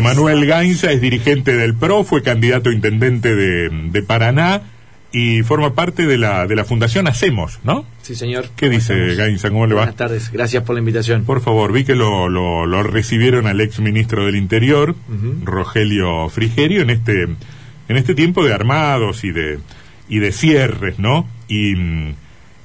Emanuel Gainza es dirigente del PRO, fue candidato a intendente de, de Paraná y forma parte de la, de la Fundación Hacemos, ¿no? Sí, señor. ¿Qué dice Gainza? ¿Cómo le va? Buenas tardes, gracias por la invitación. Por favor, vi que lo, lo, lo recibieron al ex ministro del Interior, Rogelio Frigerio, en este, en este tiempo de armados y de, y de cierres, ¿no? Y,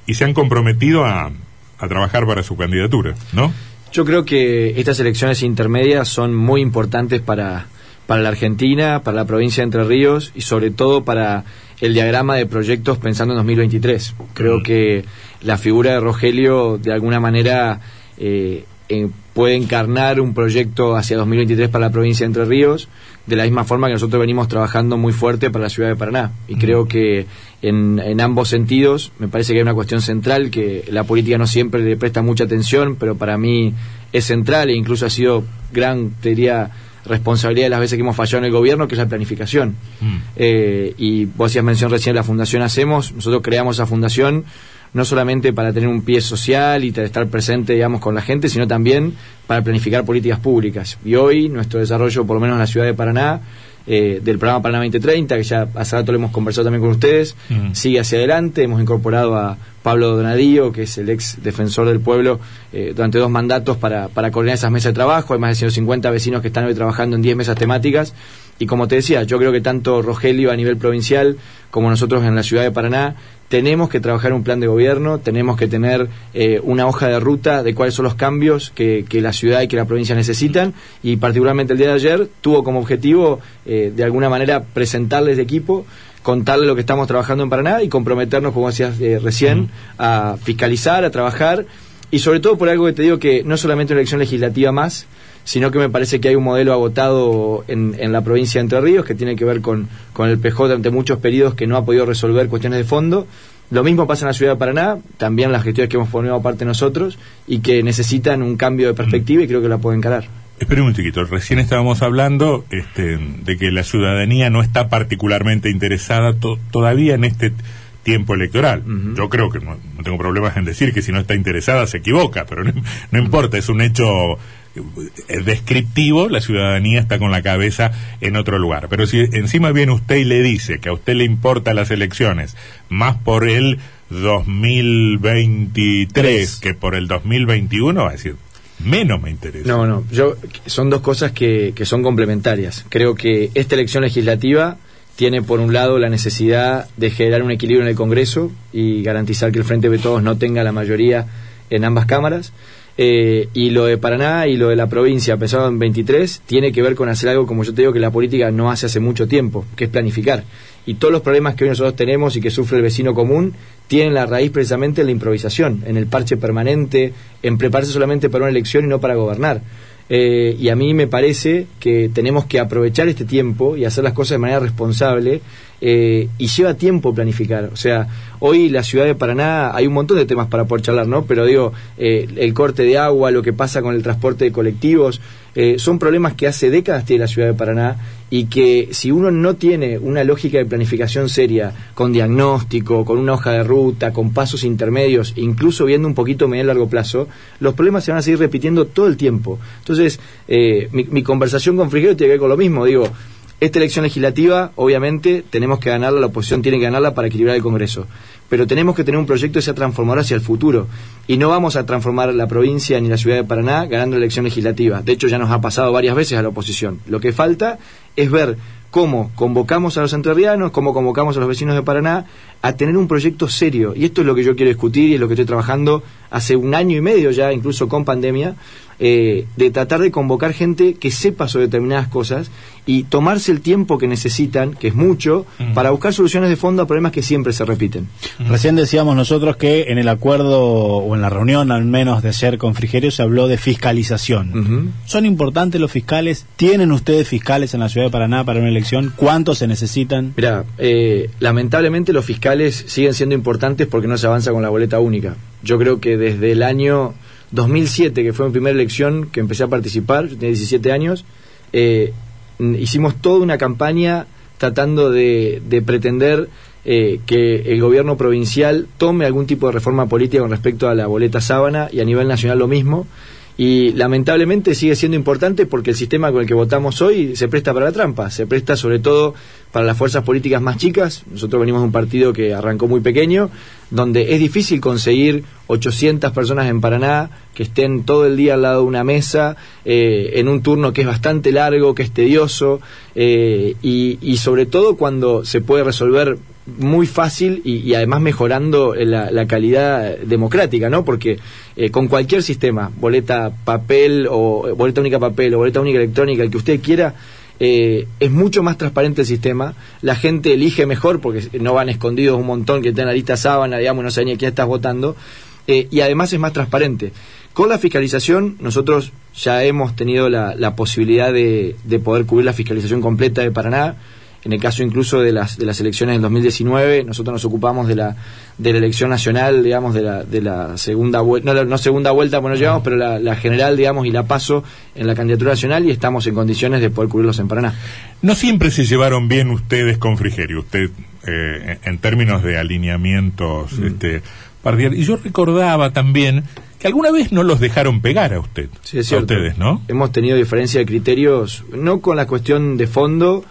y se han comprometido a, a trabajar para su candidatura, ¿no? Yo creo que estas elecciones intermedias son muy importantes para, para la Argentina, para la provincia de Entre Ríos y sobre todo para el diagrama de proyectos pensando en 2023. Creo que la figura de Rogelio de alguna manera eh, eh, puede encarnar un proyecto hacia 2023 para la provincia de Entre Ríos, de la misma forma que nosotros venimos trabajando muy fuerte para la ciudad de Paraná. Y creo que en, en, ambos sentidos me parece que hay una cuestión central que la política no siempre le presta mucha atención, pero para mí es central e incluso ha sido gran, te diría, responsabilidad de las veces que hemos fallado en el gobierno, que es la planificación. Mm. Eh, y vos hacías mención recién de la Fundación Hacemos, nosotros creamos esa fundación no solamente para tener un pie social y estar presente, digamos, con la gente, sino también para planificar políticas públicas. Y hoy nuestro desarrollo, por lo menos en la ciudad de Paraná, eh, del programa Paraná 2030, que ya hace rato lo hemos conversado también con ustedes, Mm. sigue hacia adelante. Hemos incorporado a Pablo Donadío, que es el ex defensor del pueblo, eh, durante dos mandatos para, para coordinar esas mesas de trabajo. Hay más de 150 vecinos que están hoy trabajando en 10 mesas temáticas. Y como te decía, yo creo que tanto Rogelio a nivel provincial como nosotros en la ciudad de Paraná tenemos que trabajar un plan de gobierno, tenemos que tener eh, una hoja de ruta de cuáles son los cambios que, que, la ciudad y que la provincia necesitan. Y particularmente el día de ayer tuvo como objetivo eh, de alguna manera presentarles de equipo contarles lo que estamos trabajando en Paraná y comprometernos, como decías eh, recién, a fiscalizar, a trabajar y sobre todo por algo que te digo que no solamente una elección legislativa más, sino que me parece que hay un modelo agotado en, en, la provincia de Entre Ríos que tiene que ver con, con el PJ ante muchos periodos que no ha podido resolver cuestiones de fondo. Lo mismo pasa en la ciudad de Paraná, también las gestiones que hemos formado parte nosotros y que necesitan un cambio de perspectiva y creo que la pueden encarar. Espera un chiquito, recién estábamos hablando este, de que la ciudadanía no está particularmente interesada to todavía en este tiempo electoral. Uh -huh. Yo creo que no, no, tengo problemas en decir que si no está interesada se equivoca, pero no, no importa, es un hecho descriptivo, la ciudadanía está con la cabeza en otro lugar. Pero si encima viene usted y le dice que a usted le importan las elecciones más por el 2023 que por el 2021, va a decir, menos me interesa. No, no, yo, son dos cosas que, que son complementarias. Creo que esta elección legislativa tiene por un lado la necesidad de generar un equilibrio en el Congreso y garantizar que el Frente de Todos no tenga la mayoría en ambas cámaras. Eh, y lo de Paraná y lo de la provincia, pesado en 23, tiene que ver con hacer algo, como yo te digo, que la política no hace hace mucho tiempo, que es planificar. Y todos los problemas que hoy nosotros tenemos y que sufre el vecino común tienen la raíz precisamente en la improvisación, en el parche permanente, en prepararse solamente para una elección y no para gobernar. Eh, y a mí me parece que tenemos que aprovechar este tiempo y hacer las cosas de manera responsable eh, y lleva tiempo planificar. O sea, hoy la ciudad de Paraná hay un montón de temas para poder charlar, ¿no? Pero digo, eh, el corte de agua, lo que pasa con el transporte de colectivos, eh, son problemas que hace décadas tiene la ciudad de Paraná y que si uno no tiene una lógica de planificación seria, con diagnóstico, con una hoja de ruta, con pasos intermedios, incluso viendo un poquito medio largo plazo, los problemas se van a seguir repitiendo todo el tiempo. Entonces, mi, mi, conversación con Frigerio tiene que ver con lo mismo, digo, esta elección legislativa, obviamente, tenemos que ganarla, la oposición tiene que ganarla para equilibrar el Congreso. Pero tenemos que tener un proyecto que sea transformador hacia el futuro. Y no vamos a transformar la provincia ni la ciudad de Paraná ganando la elección legislativa. De hecho, ya nos ha pasado varias veces a la oposición. Lo que falta es ver cómo convocamos a los entrerrianos, cómo convocamos a los vecinos de Paraná a tener un proyecto serio. Y esto es lo que yo quiero discutir y es lo que estoy trabajando hace un año y medio ya, incluso con pandemia, eh, de tratar de convocar gente que sepa sobre determinadas cosas y tomarse el tiempo que necesitan, que es mucho, mm. para buscar soluciones de fondo a problemas que siempre se repiten. Mm. Recién decíamos nosotros que en el acuerdo o en la reunión al menos de ayer con Frigerio se habló de fiscalización. ¿Son importantes los fiscales? ¿Tienen ustedes fiscales en la ciudad de Paraná para una elección? ¿Cuántos se necesitan? Mira, eh, lamentablemente los fiscales siguen siendo importantes porque no se avanza con la boleta única. Yo creo que desde el año 2007, que fue mi primera elección que empecé a participar, yo tenía 17 años, eh, hicimos toda una campaña tratando de, de pretender eh, que el gobierno provincial tome algún tipo de reforma política con respecto a la boleta sábana y a nivel nacional lo mismo. Y lamentablemente sigue siendo importante porque el sistema con el que votamos hoy se presta para la trampa, se presta sobre todo para las fuerzas políticas más chicas. Nosotros venimos de un partido que arrancó muy pequeño, donde es difícil conseguir 800 personas en Paraná que estén todo el día al lado de una mesa, eh, en un turno que es bastante largo, que es tedioso, eh, y, sobre todo cuando se puede resolver muy fácil y, además mejorando la, calidad democrática, ¿no? Porque eh, con cualquier sistema, boleta papel o boleta única papel o boleta única electrónica, el que usted quiera, eh, es mucho más transparente el sistema, la gente elige mejor porque no van escondidos un montón que están la lista sábana, digamos, no saben ni a quién estás votando, eh, y además es más transparente. Con la fiscalización, nosotros ya hemos tenido la, la posibilidad de, de poder cubrir la fiscalización completa de Paraná, en el caso incluso de las, de las elecciones del 2019, nosotros nos ocupamos de la, de la elección nacional, digamos, de la, de la segunda vuelta, no, no, segunda vuelta, bueno, llevamos, pero la, general, digamos, y la paso en la candidatura nacional y estamos en condiciones de poder cubrirlos en Paraná. No siempre se llevaron bien ustedes con Frigerio, usted, eh, en términos de alineamientos, mm. este, y yo recordaba también que alguna vez no los dejaron pegar a usted. Sí, es cierto. A ustedes, ¿no? Hemos tenido diferencia de criterios, no con la cuestión de fondo,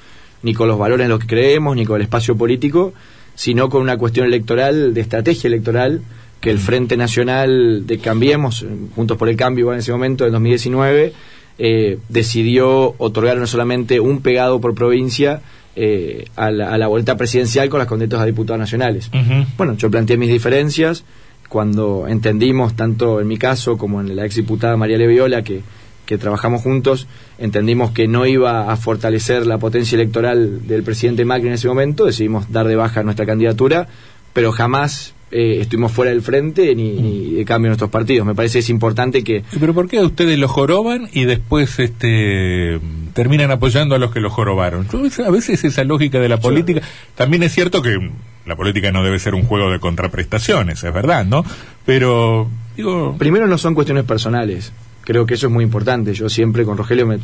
ni con los valores en los que creemos, ni con el espacio político, sino con una cuestión electoral, de estrategia electoral, que el Frente Nacional de Cambiemos, Juntos por el Cambio en ese momento, en 2019, eh, decidió otorgar no solamente un pegado por provincia eh, a, la, vuelta presidencial con las candidatas a diputados nacionales. Bueno, yo planteé mis diferencias. Cuando entendimos, tanto en mi caso como en la ex diputada María Leviola, que que trabajamos juntos, entendimos que no iba a fortalecer la potencia electoral del presidente Macri en ese momento, decidimos dar de baja nuestra candidatura, pero jamás eh, estuvimos fuera del frente ni, de cambio en nuestros partidos. Me parece que es importante que... ¿Pero por qué ustedes lo joroban y después este terminan apoyando a los que lo jorobaron? a veces esa lógica de la política... También es cierto que la política no debe ser un juego de contraprestaciones, es verdad, ¿no? Pero... Digo... Primero no son cuestiones personales creo que eso es muy importante. Yo siempre con Rogelio me,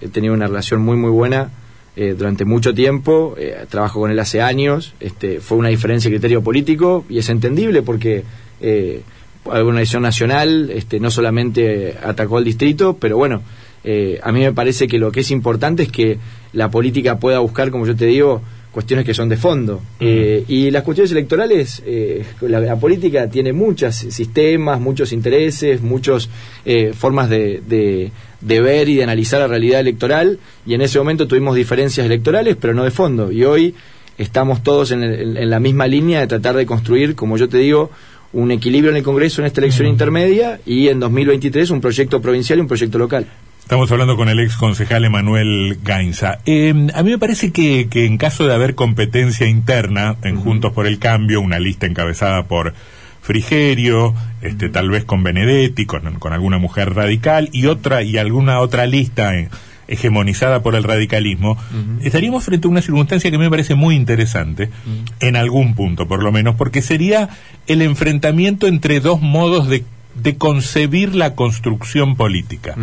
he tenido una relación muy, muy buena eh, durante mucho tiempo. Eh, trabajo con él hace años. Este, fue una diferencia de criterio político y es entendible porque eh, una decisión nacional este, no solamente atacó al distrito, pero bueno, eh, a mí me parece que lo que es importante es que la política pueda buscar, como yo te digo, cuestiones que son de fondo. Eh, y las cuestiones electorales, eh, la, política tiene muchos sistemas, muchos intereses, muchas eh, formas de, de, ver y de analizar la realidad electoral, y en ese momento tuvimos diferencias electorales, pero no de fondo. Y hoy estamos todos en, en la misma línea de tratar de construir, como yo te digo, un equilibrio en el Congreso en esta elección intermedia y en 2023 un proyecto provincial y un proyecto local. Estamos hablando con el ex concejal Emanuel Gainza. Em, a mí me parece que, en caso de haber competencia interna en Juntos por el Cambio, una lista encabezada por Frigerio, este, tal vez con Benedetti, con, alguna mujer radical y otra y alguna otra lista eh, hegemonizada por el radicalismo, estaríamos frente a una circunstancia que me parece muy interesante, en algún punto por lo menos, porque sería el enfrentamiento entre dos modos de, concebir la construcción política.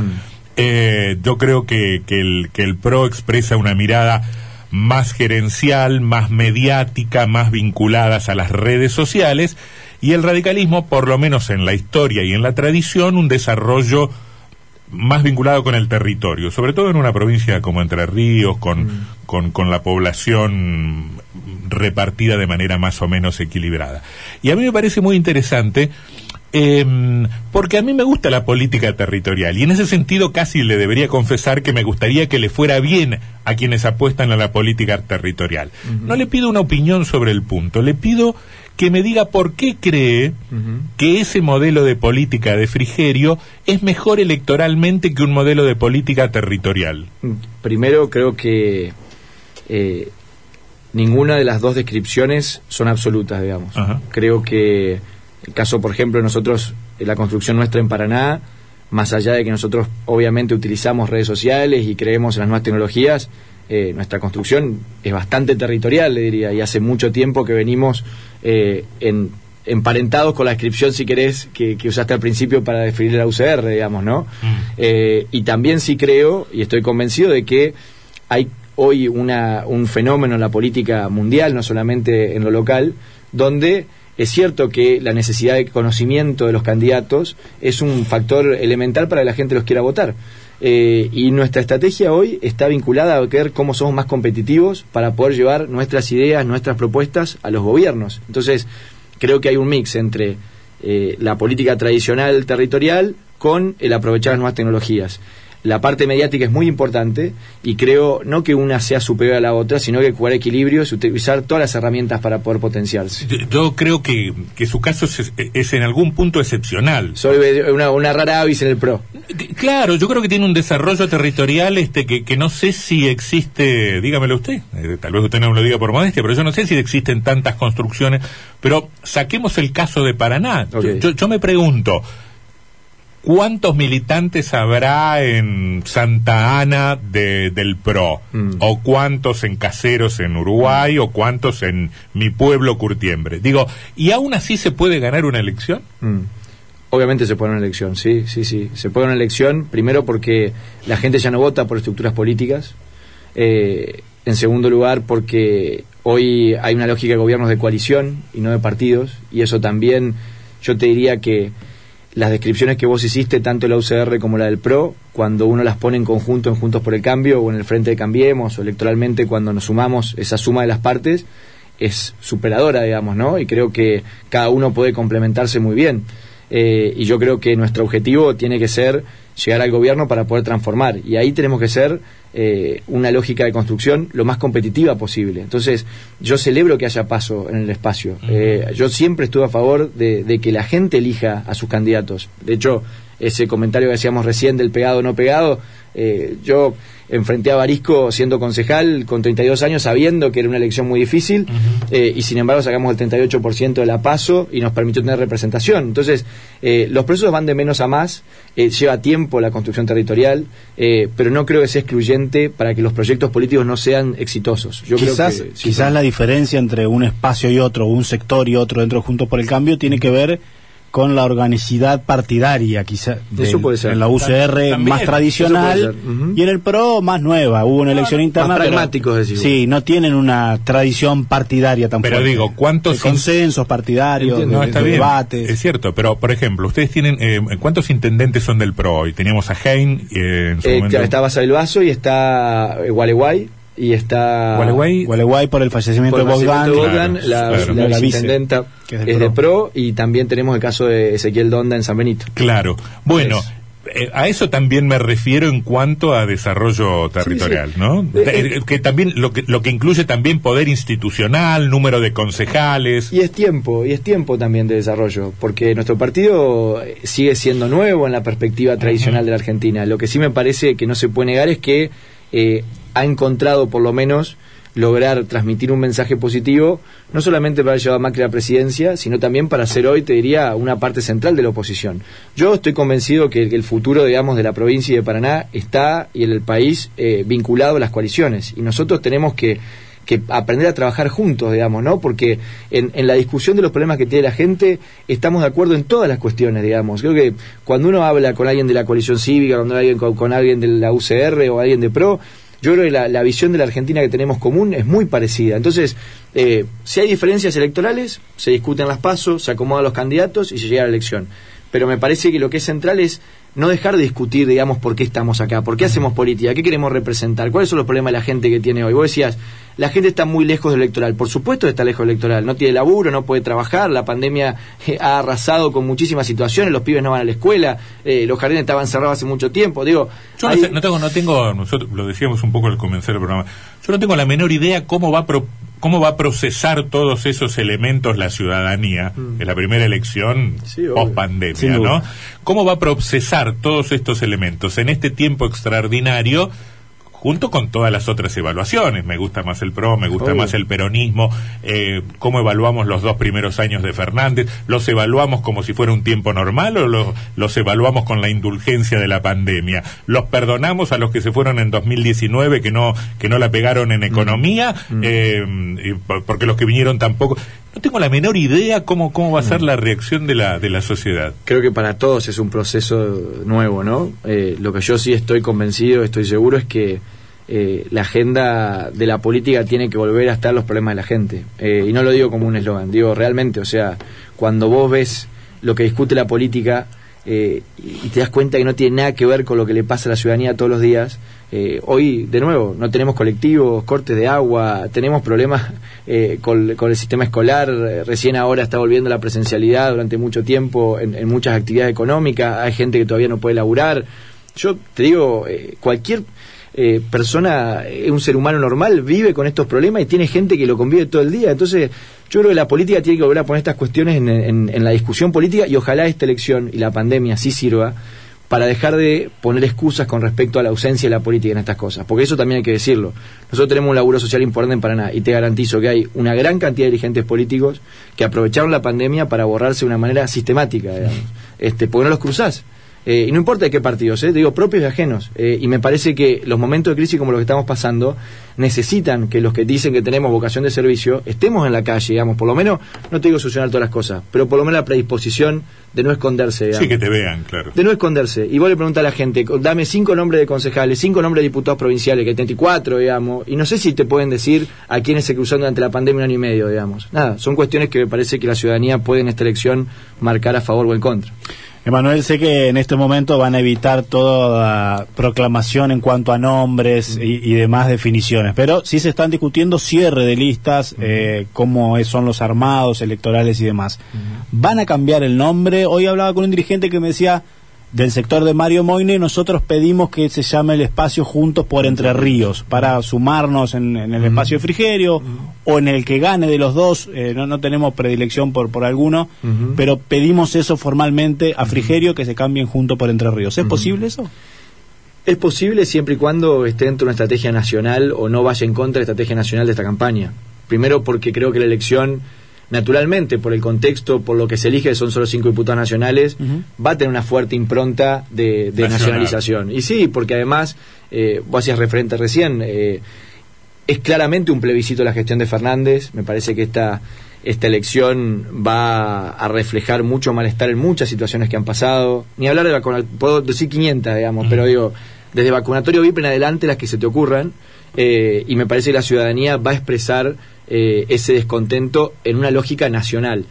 Eh, yo creo que, el, que el PRO expresa una mirada más gerencial, más mediática, más vinculadas a las redes sociales, y el radicalismo, por lo menos en la historia y en la tradición, un desarrollo más vinculado con el territorio, sobre todo en una provincia como Entre Ríos, con, mm. con, con, la población repartida de manera más o menos equilibrada. Y a mí me parece muy interesante eh, porque a mí me gusta la política territorial y en ese sentido casi le debería confesar que me gustaría que le fuera bien a quienes apuestan a la política territorial. No le pido una opinión sobre el punto, le pido que me diga por qué cree que ese modelo de política de Frigerio es mejor electoralmente que un modelo de política territorial. Primero creo que eh, ninguna de las dos descripciones son absolutas, digamos. Creo que el caso, por ejemplo, nosotros, la construcción nuestra en Paraná, más allá de que nosotros obviamente utilizamos redes sociales y creemos en las nuevas tecnologías, eh, nuestra construcción es bastante territorial, le diría, y hace mucho tiempo que venimos eh, en, emparentados con la descripción, si querés, que, usaste al principio para definir la UCR, digamos, ¿no? Mm. Eh, y también sí creo, y estoy convencido de que hay hoy una, un fenómeno en la política mundial, no solamente en lo local, donde es cierto que la necesidad de conocimiento de los candidatos es un factor elemental para que la gente los quiera votar. Eh, y nuestra estrategia hoy está vinculada a ver cómo somos más competitivos para poder llevar nuestras ideas, nuestras propuestas a los gobiernos. Entonces, creo que hay un mix entre eh, la política tradicional territorial con el aprovechar las nuevas tecnologías la parte mediática es muy importante y creo no que una sea superior a la otra, sino que jugar equilibrio y utilizar todas las herramientas para poder potenciarse. Yo, creo que, que, su caso es, en algún punto excepcional. Soy una, una, rara avis en el PRO. Claro, yo creo que tiene un desarrollo territorial este que, que no sé si existe, dígamelo usted, eh, tal vez usted no me lo diga por modestia, pero yo no sé si existen tantas construcciones, pero saquemos el caso de Paraná. Yo, yo me pregunto, ¿Cuántos militantes habrá en Santa Ana del PRO? Mm. ¿O cuántos en Caseros en Uruguay? ¿O cuántos en mi pueblo Curtiembre? Digo, ¿y aún así se puede ganar una elección? Mm. Obviamente se puede una elección, sí, sí, sí. Se puede una elección, primero porque la gente ya no vota por estructuras políticas. Eh, en segundo lugar, porque hoy hay una lógica de gobiernos de coalición y no de partidos. Y eso también, yo te diría que las descripciones que vos hiciste, tanto la UCR como la del PRO, cuando uno las pone en conjunto en Juntos por el Cambio o en el Frente de Cambiemos o electoralmente cuando nos sumamos esa suma de las partes, es superadora, digamos, ¿no? Y creo que cada uno puede complementarse muy bien. Eh, y yo creo que nuestro objetivo tiene que ser llegar al gobierno para poder transformar. Y ahí tenemos que ser eh, una lógica de construcción lo más competitiva posible. Entonces, yo celebro que haya paso en el espacio. Eh, yo siempre estuve a favor de, de, que la gente elija a sus candidatos. De hecho, ese comentario que decíamos recién del pegado o no pegado, eh, yo enfrenté a Barisco siendo concejal con 32 años, sabiendo que era una elección muy difícil, eh, y sin embargo sacamos el 38% de la paso y nos permitió tener representación. Entonces, eh, los procesos van de menos a más, lleva tiempo la construcción territorial, pero no creo que sea excluyente para que los proyectos políticos no sean exitosos. Yo quizás, creo que, quizás la diferencia entre un espacio y otro, un sector y otro dentro Juntos por el Cambio, tiene que ver con la organicidad partidaria, quizá, en la UCR más tradicional y en el PRO más nueva. Hubo una elección interna. Más pragmáticos, Sí, no tienen una tradición partidaria tampoco. Pero digo, ¿cuántos consensos partidarios, no, está debates? Es cierto, pero por ejemplo, ustedes tienen, eh, ¿cuántos intendentes son del PRO hoy? Teníamos a Hein, eh, en su eh, momento. Está Vaso y está Gualeguay y está Gualeguay, por el fallecimiento de Bogdan, la, intendenta es, de, pro. y también tenemos el caso de Ezequiel Donda en San Benito. Claro. Bueno, eh, a eso también me refiero en cuanto a desarrollo territorial, ¿no? Eh, eh, que también lo que lo que incluye también poder institucional, número de concejales. Y es tiempo, y es tiempo también de desarrollo, porque nuestro partido sigue siendo nuevo en la perspectiva tradicional de la Argentina. Lo que sí me parece que no se puede negar es que eh, ha encontrado por lo menos lograr transmitir un mensaje positivo, no solamente para llevar a Macri a la presidencia, sino también para ser hoy, te diría, una parte central de la oposición. Yo estoy convencido que el futuro, digamos, de la provincia de Paraná está y el país eh, vinculado a las coaliciones. Y nosotros tenemos que que aprender a trabajar juntos, digamos, ¿no? Porque en, en, la discusión de los problemas que tiene la gente estamos de acuerdo en todas las cuestiones, digamos. Creo que cuando uno habla con alguien de la coalición cívica, cuando alguien con, alguien de la UCR o alguien de PRO, yo creo que la, visión de la Argentina que tenemos común es muy parecida. Entonces, eh, si hay diferencias electorales, se discuten las pasos, se acomodan los candidatos y se llega a la elección. Pero me parece que lo que es central es no dejar de discutir, digamos, por qué estamos acá, por qué hacemos política, qué queremos representar, cuáles son los problemas de la gente que tiene hoy. Vos decías, la gente está muy lejos del electoral. Por supuesto está lejos del electoral. No tiene laburo, no puede trabajar, la pandemia eh, ha arrasado con muchísimas situaciones, los pibes no van a la escuela, eh, los jardines estaban cerrados hace mucho tiempo. Digo, yo no, tengo, no tengo, nosotros lo decíamos un poco al comenzar el programa, yo no tengo la menor idea cómo va a cómo va a procesar todos esos elementos la ciudadanía mm. en la primera elección post pandemia, ¿no? ¿Cómo va a procesar todos estos elementos en este tiempo extraordinario? Junto con todas las otras evaluaciones. Me gusta más el PRO, me gusta más el peronismo, eh, cómo evaluamos los dos primeros años de Fernández, ¿los evaluamos como si fuera un tiempo normal o los, los evaluamos con la indulgencia de la pandemia? ¿Los perdonamos a los que se fueron en 2019 que no, que no la pegaron en economía? Mm. Mm. Eh, porque los que vinieron tampoco... No tengo la menor idea cómo, cómo va a ser mm. la reacción de la, de la sociedad. Creo que para todos es un proceso nuevo, ¿no? Eh, lo que yo sí estoy convencido, estoy seguro es que eh, la agenda de la política tiene que volver a estar los problemas de la gente. Eh, y no lo digo como un eslogan, digo realmente, o sea, cuando vos ves lo que discute la política eh, y te das cuenta que no tiene nada que ver con lo que le pasa a la ciudadanía todos los días, hoy, de nuevo, no tenemos colectivos, cortes de agua, tenemos problemas con, el sistema escolar, recién ahora está volviendo la presencialidad durante mucho tiempo en, en, muchas actividades económicas, hay gente que todavía no puede laburar. Yo te digo, cualquier eh, persona, es un ser humano normal, vive con estos problemas y tiene gente que lo convive todo el día. Entonces, yo creo que la política tiene que volver a poner estas cuestiones en, la discusión política y ojalá esta elección y la pandemia sí sirva para dejar de poner excusas con respecto a la ausencia de la política en estas cosas, porque eso también hay que decirlo. Nosotros tenemos un laburo social importante en Paraná y te garantizo que hay una gran cantidad de dirigentes políticos que aprovecharon la pandemia para borrarse de una manera sistemática, digamos, este, porque no los cruzás. Eh, y no importa de qué partidos, eh, digo propios y ajenos. Eh, y me parece que los momentos de crisis como los que estamos pasando necesitan que los que dicen que tenemos vocación de servicio estemos en la calle, digamos, por lo menos, no te digo solucionar todas las cosas, pero por lo menos la predisposición de no esconderse. Sí, que te vean, claro. De no esconderse. Y vos le preguntas a la gente, dame cinco nombres de concejales, cinco nombres de diputados provinciales, que hay 34, digamos, y no sé si te pueden decir a quiénes se cruzaron durante la pandemia un año y medio, digamos. Nada, son cuestiones que me parece que la ciudadanía puede en esta elección marcar a favor o en contra. Emanuel, sé que en este momento van a evitar toda proclamación en cuanto a nombres y, demás definiciones, pero sí se están discutiendo cierre de listas, eh, cómo son los armados electorales y demás. ¿Van a cambiar el nombre? Hoy hablaba con un dirigente que me decía, del sector de Mario Moine, nosotros pedimos que se llame el espacio Juntos por Entre Ríos, para sumarnos en, el espacio de Frigerio, o en el que gane de los dos, eh, no, no tenemos predilección por, por alguno, pero pedimos eso formalmente a Frigerio, que se cambien Juntos por Entre Ríos. ¿Es posible eso? Es posible siempre y cuando esté dentro de una estrategia nacional o no vaya en contra de la estrategia nacional de esta campaña. Primero porque creo que la elección naturalmente, por el contexto, por lo que se elige, son solo cinco diputados nacionales, va a tener una fuerte impronta de, nacionalización. Y sí, porque además, eh, vos hacías referente recién, eh, es claramente un plebiscito la gestión de Fernández, me parece que esta, esta elección va a reflejar mucho malestar en muchas situaciones que han pasado, ni hablar de vacunación, puedo decir 500, digamos, pero digo, desde vacunatorio VIP en adelante las que se te ocurran, eh, y me parece que la ciudadanía va a expresar eh, ese descontento en una lógica nacional.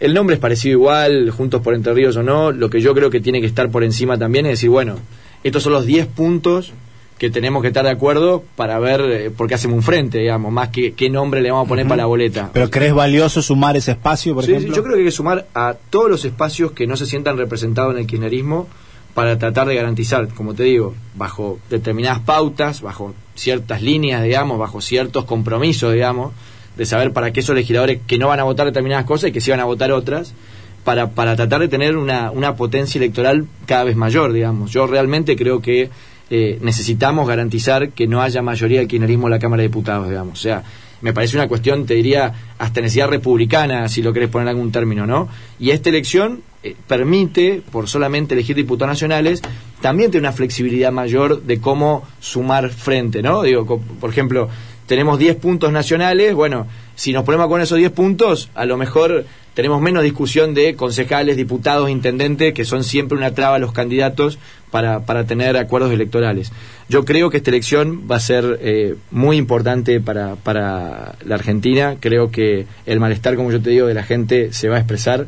El nombre es parecido igual, Juntos por Entre Ríos o no, lo que yo creo que tiene que estar por encima también es decir, bueno, estos son los 10 puntos que tenemos que estar de acuerdo para ver eh, por qué hacemos un frente, digamos, más que qué nombre le vamos a poner para la boleta. ¿Pero crees valioso sumar ese espacio, por ejemplo? yo creo que hay que sumar a todos los espacios que no se sientan representados en el kirchnerismo para tratar de garantizar, como te digo, bajo determinadas pautas, bajo ciertas líneas, digamos, bajo ciertos compromisos, digamos, de saber para qué esos legisladores que no van a votar determinadas cosas y que sí van a votar otras, para, para tratar de tener una, una potencia electoral cada vez mayor, digamos. Yo realmente creo que eh, necesitamos garantizar que no haya mayoría de kirchnerismo en la Cámara de Diputados, digamos. O sea, me parece una cuestión, te diría, hasta necesidad republicana, si lo querés poner en algún término, ¿no? Y esta elección eh, permite, por solamente elegir diputados nacionales, también tiene una flexibilidad mayor de cómo sumar frente, ¿no? Digo, por ejemplo, tenemos 10 puntos nacionales, bueno, si nos ponemos con esos 10 puntos, a lo mejor tenemos menos discusión de concejales, diputados, intendentes, que son siempre una traba a los candidatos para, para tener acuerdos electorales. Yo creo que esta elección va a ser eh, muy importante para, para la Argentina, creo que el malestar, como yo te digo, de la gente se va a expresar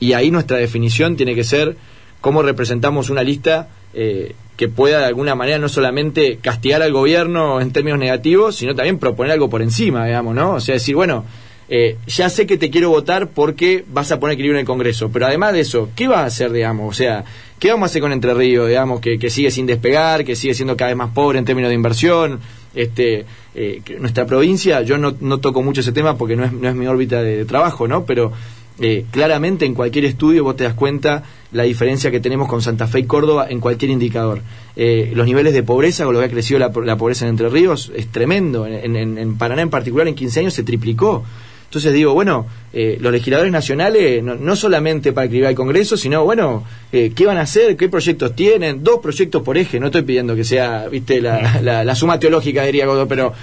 y ahí nuestra definición tiene que ser cómo representamos una lista eh, que pueda de alguna manera no solamente castigar al gobierno en términos negativos, sino también proponer algo por encima, digamos, ¿no? O sea, decir, bueno, eh, ya sé que te quiero votar porque vas a poner equilibrio en el Congreso, pero además de eso, ¿qué vas a hacer, digamos? O sea, ¿qué vamos a hacer con Entre Ríos, digamos, que, que sigue sin despegar, que sigue siendo cada vez más pobre en términos de inversión? Este, eh, nuestra provincia, yo no, no toco mucho ese tema porque no es, no es mi órbita de trabajo, ¿no? Pero eh, claramente en cualquier estudio vos te das cuenta la diferencia que tenemos con Santa Fe y Córdoba en cualquier indicador. Eh, los niveles de pobreza, con lo que ha crecido la, pobreza en Entre Ríos, es tremendo. En, Paraná en particular, en 15 años se triplicó. Entonces digo, bueno, eh, los legisladores nacionales, no, solamente para escribir al Congreso, sino, bueno, ¿qué van a hacer? ¿Qué proyectos tienen? Dos proyectos por eje, no estoy pidiendo que sea, viste, la, suma teológica, diría Godo, pero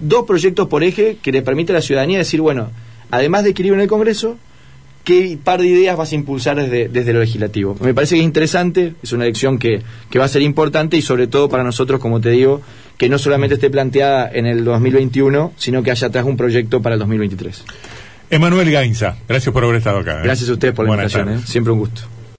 dos proyectos por eje que le permite a la ciudadanía decir, bueno, además de escribir en el Congreso, qué par de ideas vas a impulsar desde, desde lo legislativo. Me parece que es interesante, es una elección que, que va a ser importante y sobre todo para nosotros, como te digo, que no solamente esté planteada en el 2021, sino que haya atrás un proyecto para el 2023. Emanuel Gainza, gracias por haber estado acá. ¿eh? Gracias a ustedes por la invitación, ¿eh? siempre un gusto.